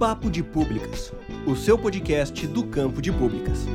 Papo de Públicas, o seu podcast do campo de públicas.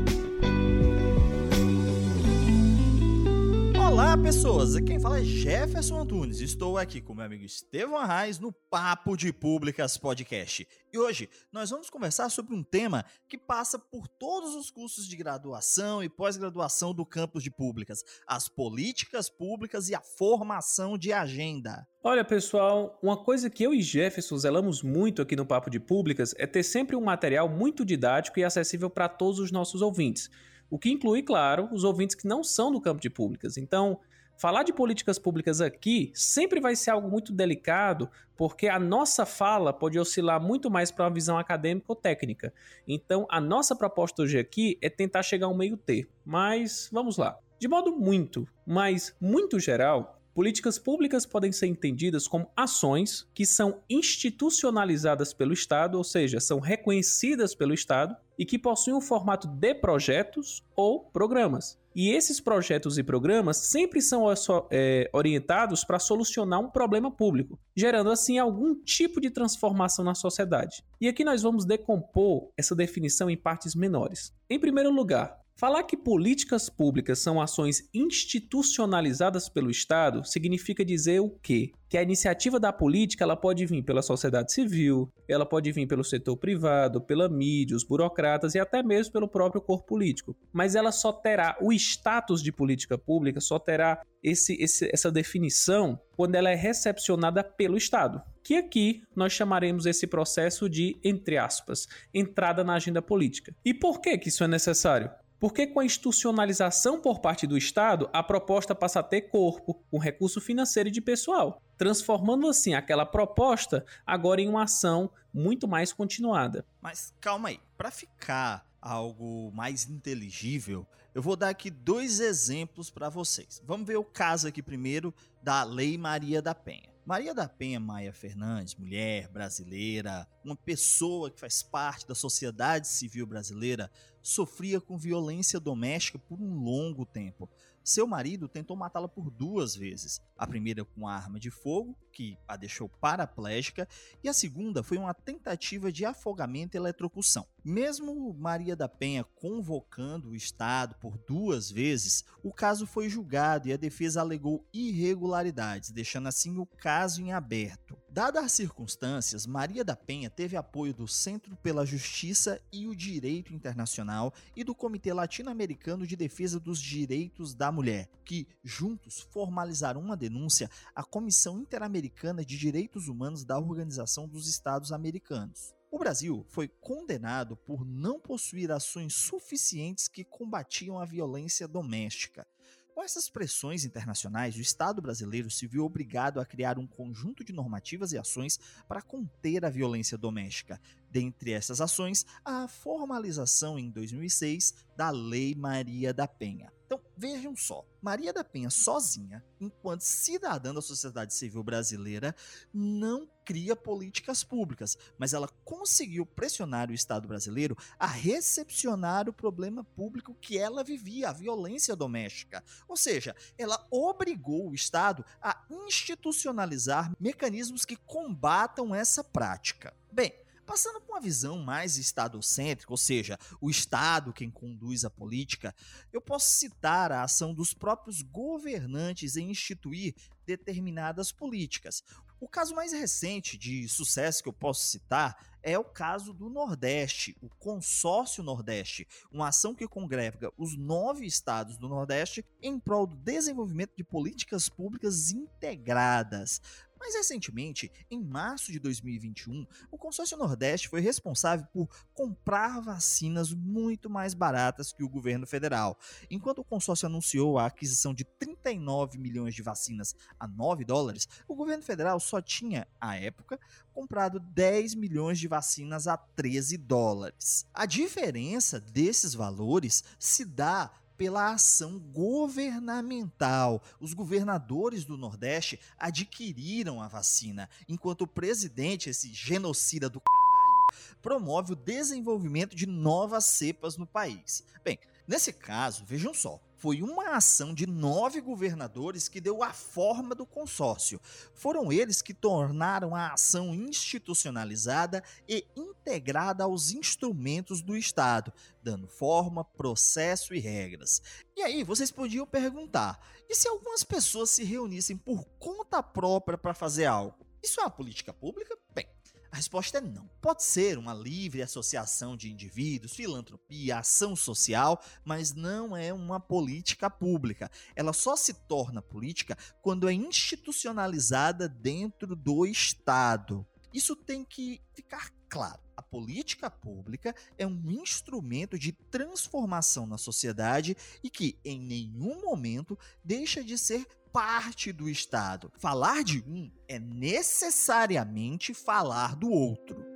Olá, pessoas! Quem fala é Jefferson Antunes. Estou aqui com meu amigo Estevão Arraes no Papo de Públicas Podcast. E hoje nós vamos conversar sobre um tema que passa por todos os cursos de graduação e pós-graduação do campus de públicas: as políticas públicas e a formação de agenda. Olha, pessoal, uma coisa que eu e Jefferson zelamos muito aqui no Papo de Públicas é ter sempre um material muito didático e acessível para todos os nossos ouvintes o que inclui, claro, os ouvintes que não são do campo de públicas. Então, falar de políticas públicas aqui sempre vai ser algo muito delicado, porque a nossa fala pode oscilar muito mais para uma visão acadêmica ou técnica. Então, a nossa proposta hoje aqui é tentar chegar a um meio termo. Mas vamos lá. De modo muito, mas muito geral, Políticas públicas podem ser entendidas como ações que são institucionalizadas pelo Estado, ou seja, são reconhecidas pelo Estado e que possuem o formato de projetos ou programas. E esses projetos e programas sempre são é, orientados para solucionar um problema público, gerando assim algum tipo de transformação na sociedade. E aqui nós vamos decompor essa definição em partes menores. Em primeiro lugar, Falar que políticas públicas são ações institucionalizadas pelo Estado significa dizer o quê? Que a iniciativa da política ela pode vir pela sociedade civil, ela pode vir pelo setor privado, pela mídia, os burocratas e até mesmo pelo próprio corpo político. Mas ela só terá o status de política pública, só terá esse, esse, essa definição quando ela é recepcionada pelo Estado. Que aqui nós chamaremos esse processo de, entre aspas, entrada na agenda política. E por que, que isso é necessário? Porque com a institucionalização por parte do Estado, a proposta passa a ter corpo, com recurso financeiro e de pessoal, transformando assim aquela proposta agora em uma ação muito mais continuada. Mas calma aí, para ficar algo mais inteligível, eu vou dar aqui dois exemplos para vocês. Vamos ver o caso aqui primeiro da Lei Maria da Penha. Maria da Penha Maia Fernandes, mulher brasileira, uma pessoa que faz parte da sociedade civil brasileira, sofria com violência doméstica por um longo tempo. Seu marido tentou matá-la por duas vezes. A primeira com arma de fogo, que a deixou paraplégica, e a segunda foi uma tentativa de afogamento e eletrocução. Mesmo Maria da Penha convocando o Estado por duas vezes, o caso foi julgado e a defesa alegou irregularidades, deixando assim o caso em aberto. Dadas as circunstâncias, Maria da Penha teve apoio do Centro pela Justiça e o Direito Internacional e do Comitê Latino-Americano de Defesa dos Direitos da Mulher, que juntos formalizaram uma denúncia à Comissão Interamericana de Direitos Humanos da Organização dos Estados Americanos. O Brasil foi condenado por não possuir ações suficientes que combatiam a violência doméstica. Com essas pressões internacionais, o Estado brasileiro se viu obrigado a criar um conjunto de normativas e ações para conter a violência doméstica. Dentre essas ações, a formalização em 2006 da Lei Maria da Penha. Então, vejam só, Maria da Penha sozinha, enquanto cidadã da sociedade civil brasileira, não cria políticas públicas, mas ela conseguiu pressionar o Estado brasileiro a recepcionar o problema público que ela vivia, a violência doméstica. Ou seja, ela obrigou o Estado a institucionalizar mecanismos que combatam essa prática. Bem, Passando para uma visão mais estadocêntrica, ou seja, o Estado quem conduz a política, eu posso citar a ação dos próprios governantes em instituir determinadas políticas. O caso mais recente de sucesso que eu posso citar é o caso do Nordeste, o Consórcio Nordeste, uma ação que congrega os nove estados do Nordeste em prol do desenvolvimento de políticas públicas integradas. Mais recentemente, em março de 2021, o consórcio Nordeste foi responsável por comprar vacinas muito mais baratas que o governo federal. Enquanto o consórcio anunciou a aquisição de 39 milhões de vacinas a 9 dólares, o governo federal só tinha, à época, comprado 10 milhões de vacinas a 13 dólares. A diferença desses valores se dá pela ação governamental. Os governadores do Nordeste adquiriram a vacina, enquanto o presidente, esse genocida do caralho, promove o desenvolvimento de novas cepas no país. Bem, nesse caso, vejam só, foi uma ação de nove governadores que deu a forma do consórcio. Foram eles que tornaram a ação institucionalizada e integrada aos instrumentos do Estado, dando forma, processo e regras. E aí, vocês podiam perguntar: e se algumas pessoas se reunissem por conta própria para fazer algo? Isso é uma política pública? Bem, a resposta é não. Pode ser uma livre associação de indivíduos, filantropia, ação social, mas não é uma política pública. Ela só se torna política quando é institucionalizada dentro do Estado. Isso tem que ficar claro. A política pública é um instrumento de transformação na sociedade e que, em nenhum momento, deixa de ser parte do Estado. Falar de um é necessariamente falar do outro.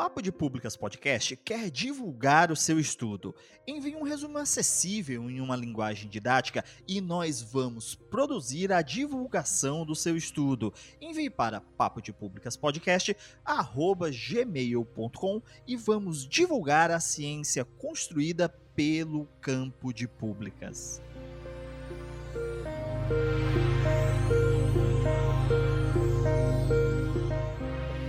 Papo de Públicas Podcast quer divulgar o seu estudo. Envie um resumo acessível em uma linguagem didática e nós vamos produzir a divulgação do seu estudo. Envie para papo de públicas podcast gmail.com e vamos divulgar a ciência construída pelo campo de públicas.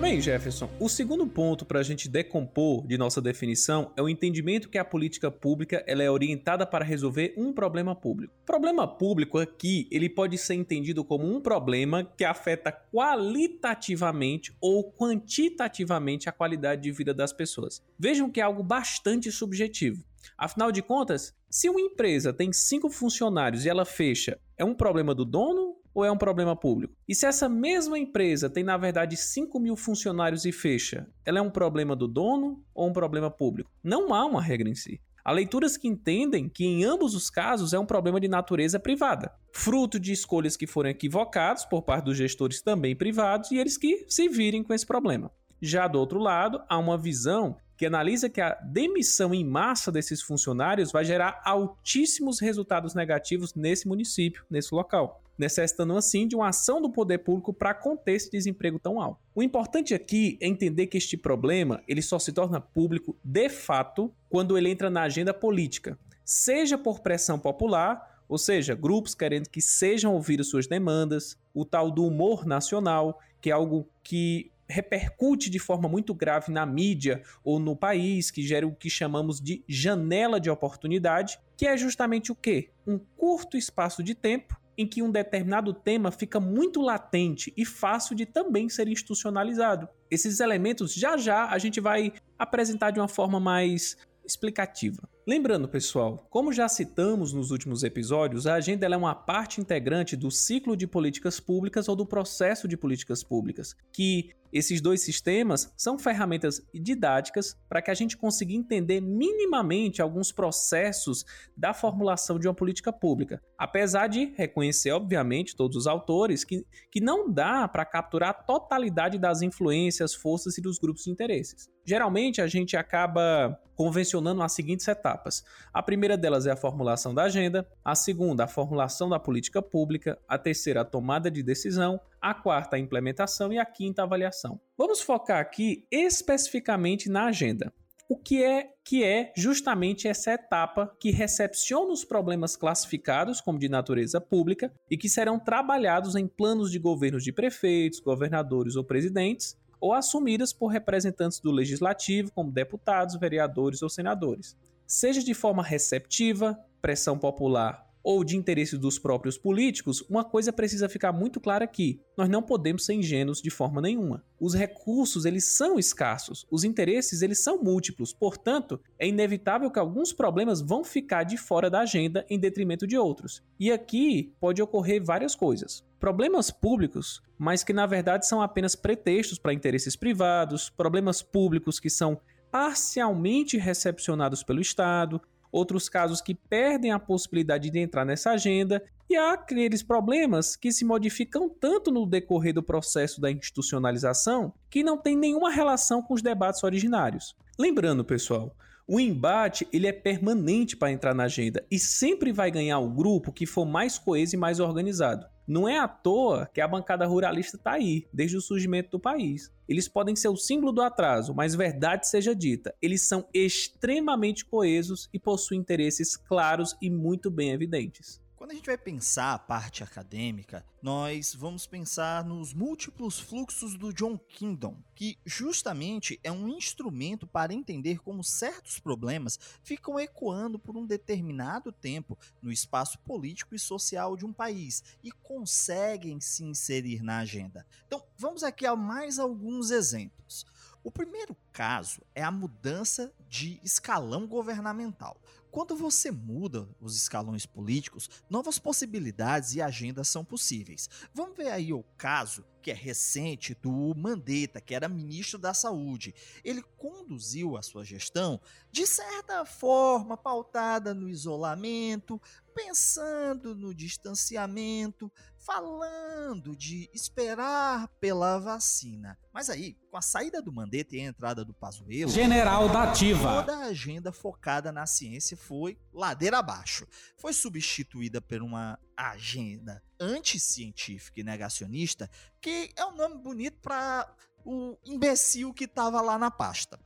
Bem, Jefferson, o segundo ponto para a gente decompor de nossa definição é o entendimento que a política pública ela é orientada para resolver um problema público. Problema público aqui ele pode ser entendido como um problema que afeta qualitativamente ou quantitativamente a qualidade de vida das pessoas. Vejam que é algo bastante subjetivo. Afinal de contas, se uma empresa tem cinco funcionários e ela fecha, é um problema do dono ou é um problema público? E se essa mesma empresa tem, na verdade, 5 mil funcionários e fecha, ela é um problema do dono ou um problema público? Não há uma regra em si. Há leituras que entendem que em ambos os casos é um problema de natureza privada, fruto de escolhas que foram equivocadas por parte dos gestores também privados e eles que se virem com esse problema. Já do outro lado, há uma visão que analisa que a demissão em massa desses funcionários vai gerar altíssimos resultados negativos nesse município, nesse local necessitando assim de uma ação do poder público para conter esse desemprego tão alto. O importante aqui é entender que este problema ele só se torna público de fato quando ele entra na agenda política, seja por pressão popular, ou seja, grupos querendo que sejam ouvidas suas demandas, o tal do humor nacional, que é algo que repercute de forma muito grave na mídia ou no país, que gera o que chamamos de janela de oportunidade, que é justamente o quê? Um curto espaço de tempo em que um determinado tema fica muito latente e fácil de também ser institucionalizado. Esses elementos já já a gente vai apresentar de uma forma mais explicativa. Lembrando, pessoal, como já citamos nos últimos episódios, a agenda é uma parte integrante do ciclo de políticas públicas ou do processo de políticas públicas, que esses dois sistemas são ferramentas didáticas para que a gente consiga entender minimamente alguns processos da formulação de uma política pública. Apesar de reconhecer, obviamente, todos os autores que, que não dá para capturar a totalidade das influências, forças e dos grupos de interesses. Geralmente a gente acaba convencionando as seguintes etapas. A primeira delas é a formulação da agenda, a segunda, a formulação da política pública, a terceira, a tomada de decisão, a quarta, a implementação e a quinta, a avaliação. Vamos focar aqui especificamente na agenda. O que é que é justamente essa etapa que recepciona os problemas classificados como de natureza pública e que serão trabalhados em planos de governos de prefeitos, governadores ou presidentes, ou assumidas por representantes do legislativo, como deputados, vereadores ou senadores. Seja de forma receptiva, pressão popular ou de interesse dos próprios políticos, uma coisa precisa ficar muito clara aqui: nós não podemos ser ingênuos de forma nenhuma. Os recursos eles são escassos, os interesses eles são múltiplos, portanto, é inevitável que alguns problemas vão ficar de fora da agenda em detrimento de outros. E aqui pode ocorrer várias coisas. Problemas públicos, mas que na verdade são apenas pretextos para interesses privados, problemas públicos que são parcialmente recepcionados pelo Estado, outros casos que perdem a possibilidade de entrar nessa agenda, e há aqueles problemas que se modificam tanto no decorrer do processo da institucionalização que não tem nenhuma relação com os debates originários. Lembrando, pessoal, o embate ele é permanente para entrar na agenda e sempre vai ganhar o grupo que for mais coeso e mais organizado. Não é à toa que a bancada ruralista está aí, desde o surgimento do país. Eles podem ser o símbolo do atraso, mas verdade seja dita, eles são extremamente coesos e possuem interesses claros e muito bem evidentes. Quando a gente vai pensar a parte acadêmica, nós vamos pensar nos múltiplos fluxos do John Kingdom, que justamente é um instrumento para entender como certos problemas ficam ecoando por um determinado tempo no espaço político e social de um país e conseguem se inserir na agenda. Então, vamos aqui a mais alguns exemplos. O primeiro caso é a mudança de escalão governamental. Quando você muda os escalões políticos, novas possibilidades e agendas são possíveis. Vamos ver aí o caso que é recente do Mandetta, que era ministro da Saúde. Ele conduziu a sua gestão de certa forma pautada no isolamento, pensando no distanciamento, falando de esperar pela vacina. Mas aí, com a saída do Mandetta e a entrada do Pazuello, General da Ativa. Toda a agenda focada na ciência foi ladeira abaixo. Foi substituída por uma agenda anticientífica e negacionista, que é um nome bonito para o imbecil que estava lá na pasta.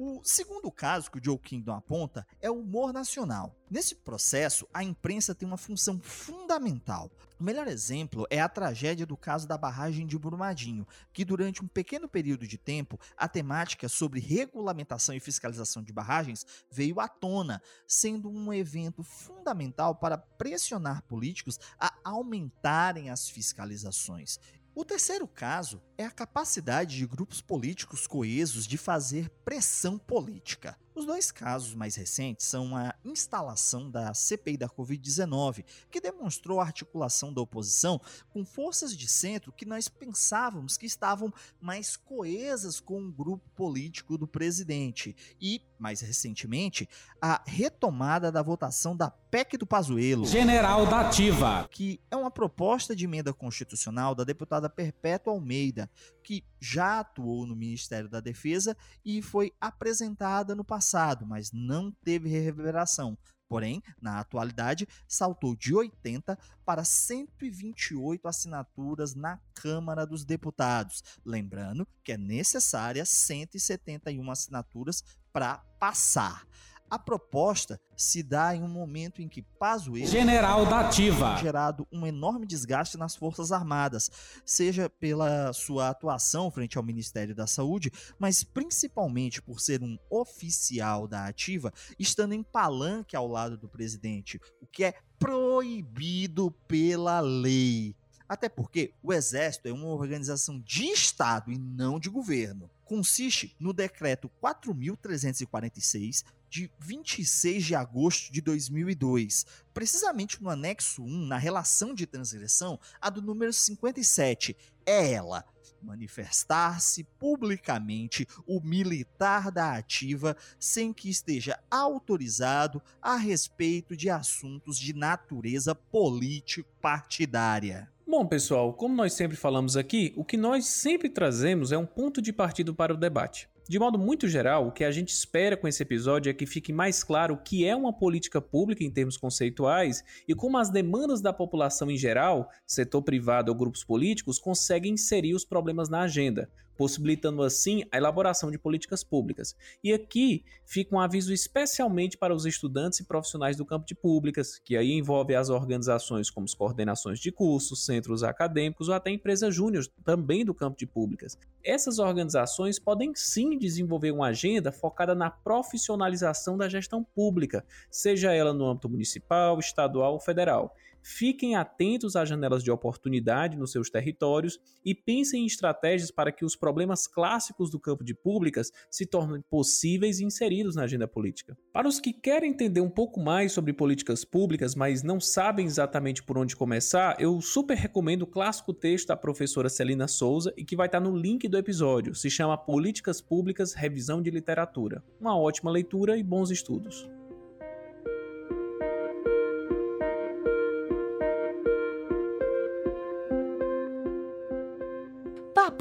O segundo caso que o Joe Kingdom aponta é o humor nacional. Nesse processo, a imprensa tem uma função fundamental. O melhor exemplo é a tragédia do caso da barragem de Brumadinho, que durante um pequeno período de tempo, a temática sobre regulamentação e fiscalização de barragens veio à tona, sendo um evento fundamental para pressionar políticos a aumentarem as fiscalizações. O terceiro caso é a capacidade de grupos políticos coesos de fazer pressão política. Os dois casos mais recentes são a instalação da CPI da Covid-19, que demonstrou a articulação da oposição com forças de centro que nós pensávamos que estavam mais coesas com o grupo político do presidente, e, mais recentemente, a retomada da votação da PEC do Pazuello, General da Ativa, que é uma proposta de emenda constitucional da deputada Perpétua Almeida, que já atuou no Ministério da Defesa e foi apresentada no passado, mas não teve reverberação. Porém, na atualidade, saltou de 80 para 128 assinaturas na Câmara dos Deputados. Lembrando que é necessária 171 assinaturas para passar. A proposta se dá em um momento em que Pazuello General da Ativa tem gerado um enorme desgaste nas Forças Armadas, seja pela sua atuação frente ao Ministério da Saúde, mas principalmente por ser um oficial da Ativa, estando em palanque ao lado do presidente, o que é proibido pela lei. Até porque o Exército é uma organização de Estado e não de governo. Consiste no decreto 4346 de 26 de agosto de 2002, precisamente no anexo 1, na relação de transgressão, a do número 57. É ela manifestar-se publicamente o militar da ativa sem que esteja autorizado a respeito de assuntos de natureza político-partidária. Bom, pessoal, como nós sempre falamos aqui, o que nós sempre trazemos é um ponto de partida para o debate. De modo muito geral, o que a gente espera com esse episódio é que fique mais claro o que é uma política pública em termos conceituais e como as demandas da população em geral, setor privado ou grupos políticos, conseguem inserir os problemas na agenda, possibilitando assim a elaboração de políticas públicas. E aqui fica um aviso especialmente para os estudantes e profissionais do campo de públicas, que aí envolve as organizações como as coordenações de cursos, centros acadêmicos ou até empresas júniores também do campo de públicas. Essas organizações podem sim desenvolver uma agenda focada na profissionalização da gestão pública, seja ela no âmbito municipal, estadual ou federal. Fiquem atentos às janelas de oportunidade nos seus territórios e pensem em estratégias para que os problemas clássicos do campo de públicas se tornem possíveis e inseridos na agenda política. Para os que querem entender um pouco mais sobre políticas públicas, mas não sabem exatamente por onde começar, eu super recomendo o clássico texto da professora Celina Souza e que vai estar no link do episódio. Se chama Políticas Públicas Revisão de Literatura. Uma ótima leitura e bons estudos.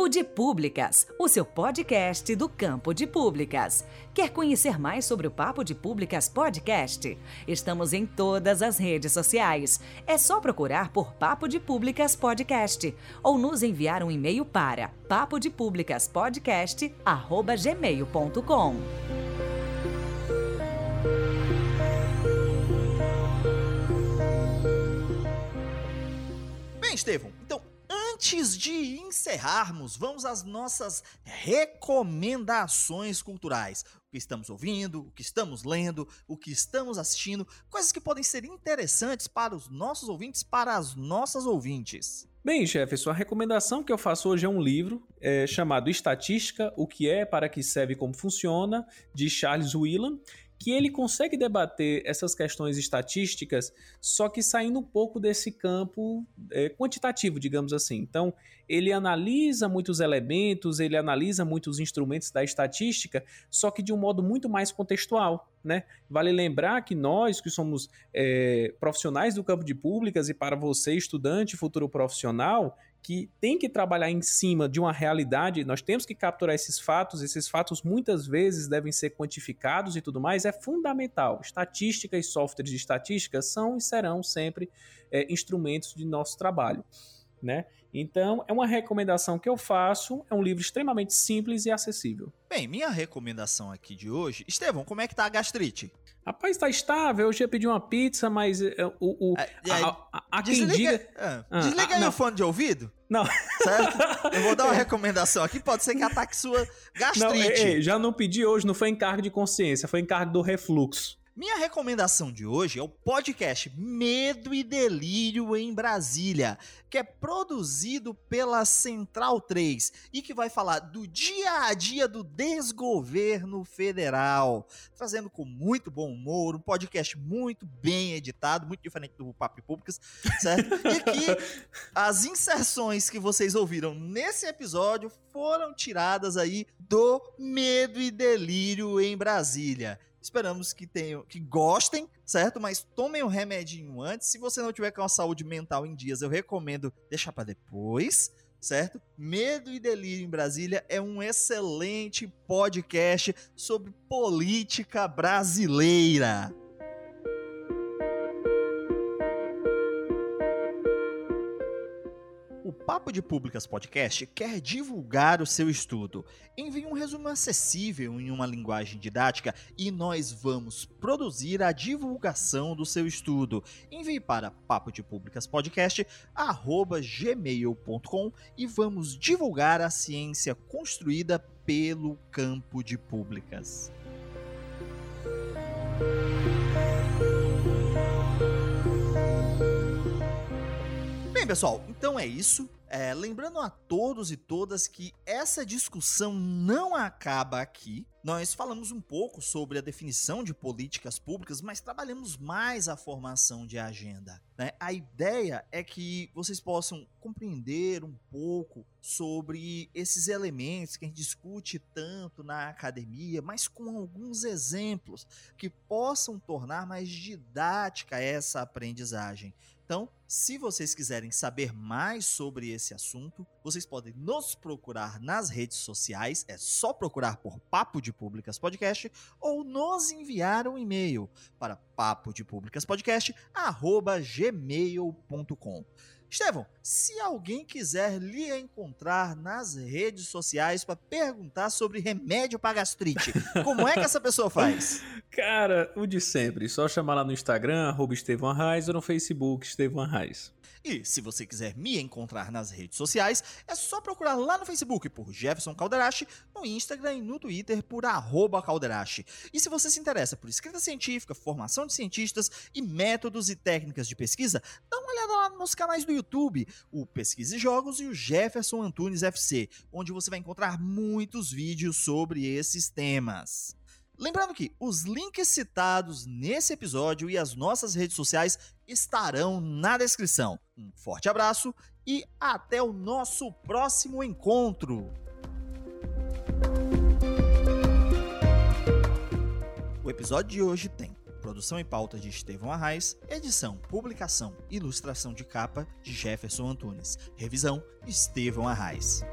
Papo de Públicas, o seu podcast do campo de públicas. Quer conhecer mais sobre o Papo de Públicas Podcast? Estamos em todas as redes sociais. É só procurar por Papo de Públicas Podcast ou nos enviar um e-mail para papodepublicaspodcast@gmail.com. Bem, Estevão, então antes de encerrarmos, vamos às nossas recomendações culturais. O que estamos ouvindo, o que estamos lendo, o que estamos assistindo, coisas que podem ser interessantes para os nossos ouvintes, para as nossas ouvintes. Bem, Jefferson, a recomendação que eu faço hoje é um livro é, chamado Estatística: O que é, para que serve e como funciona, de Charles Whelan que ele consegue debater essas questões estatísticas, só que saindo um pouco desse campo é, quantitativo, digamos assim. Então, ele analisa muitos elementos, ele analisa muitos instrumentos da estatística, só que de um modo muito mais contextual. Né? Vale lembrar que nós, que somos é, profissionais do campo de públicas, e para você, estudante, futuro profissional, que tem que trabalhar em cima de uma realidade, nós temos que capturar esses fatos, esses fatos muitas vezes devem ser quantificados e tudo mais, é fundamental. Estatística e softwares de estatística são e serão sempre é, instrumentos de nosso trabalho. Né? Então, é uma recomendação que eu faço, é um livro extremamente simples e acessível. Bem, minha recomendação aqui de hoje, Estevão, como é que tá a gastrite? Rapaz, tá estável. Eu já pedi uma pizza, mas uh, o, o, É, e a, a, a quem Desliga, diga. ah, Ah, desliga ah, aí não. o fone de ouvido, Não, certo? Eu vou dar uma recomendação aqui, pode ser que ataque sua não gastrite. ei, ei, já não pedi hoje, não foi encargo de consciência, foi encargo do refluxo. Minha recomendação de hoje é o podcast Medo e Delírio em Brasília, que é produzido pela Central 3 e que vai falar do dia a dia do desgoverno federal, trazendo com muito bom humor, um podcast muito bem editado, muito diferente do Papo Públicas, certo? E que as inserções que vocês ouviram nesse episódio foram tiradas aí do Medo e Delírio em Brasília. Esperamos que tenham, que gostem, certo? Mas tomem o remedinho antes. Se você não tiver com a saúde mental em dias, eu recomendo deixar para depois, certo? Medo e Delírio em Brasília é um excelente podcast sobre política brasileira. Papo de Públicas Podcast quer divulgar o seu estudo. Envie um resumo acessível em uma linguagem didática e nós vamos produzir a divulgação do seu estudo. Envie para papo de públicas gmail.com e vamos divulgar a ciência construída pelo campo de públicas. Bem, pessoal, então é isso. É, lembrando a todos e todas que essa discussão não acaba aqui. Nós falamos um pouco sobre a definição de políticas públicas, mas trabalhamos mais a formação de agenda. né? A ideia é que vocês possam compreender um pouco sobre esses elementos que a gente discute tanto na academia, mas com alguns exemplos que possam tornar mais didática essa aprendizagem. Então, se vocês quiserem saber mais sobre esse assunto, vocês podem nos procurar nas redes sociais, é só procurar por Papo de Públicas Podcast ou nos enviar um e-mail para papo de públicas podcast gmail.com. Estevão, se alguém quiser lhe encontrar nas redes sociais para perguntar sobre remédio para gastrite, como é que essa pessoa faz? Cara, o de sempre. Só chamar lá no Instagram, arroba Estevão Arraes, ou no Facebook, Estevão Arraes. E se você quiser me encontrar nas redes sociais, é só procurar lá no Facebook por Jefferson Calderache, no Instagram e no Twitter por arroba Calderache. E se você se interessa por escrita científica, formação de cientistas e métodos e técnicas de pesquisa, dá uma olhada lá nos canais do YouTube, o Pesquisa e Jogos e o Jefferson Antunes FC, onde você vai encontrar muitos vídeos sobre esses temas. Lembrando que os links citados nesse episódio e as nossas redes sociais estarão na descrição. Um forte abraço e até o nosso próximo encontro! O episódio de hoje tem produção e pauta de Estevão Arraes, edição, publicação ilustração de capa de Jefferson Antunes, revisão Estevão Arraes.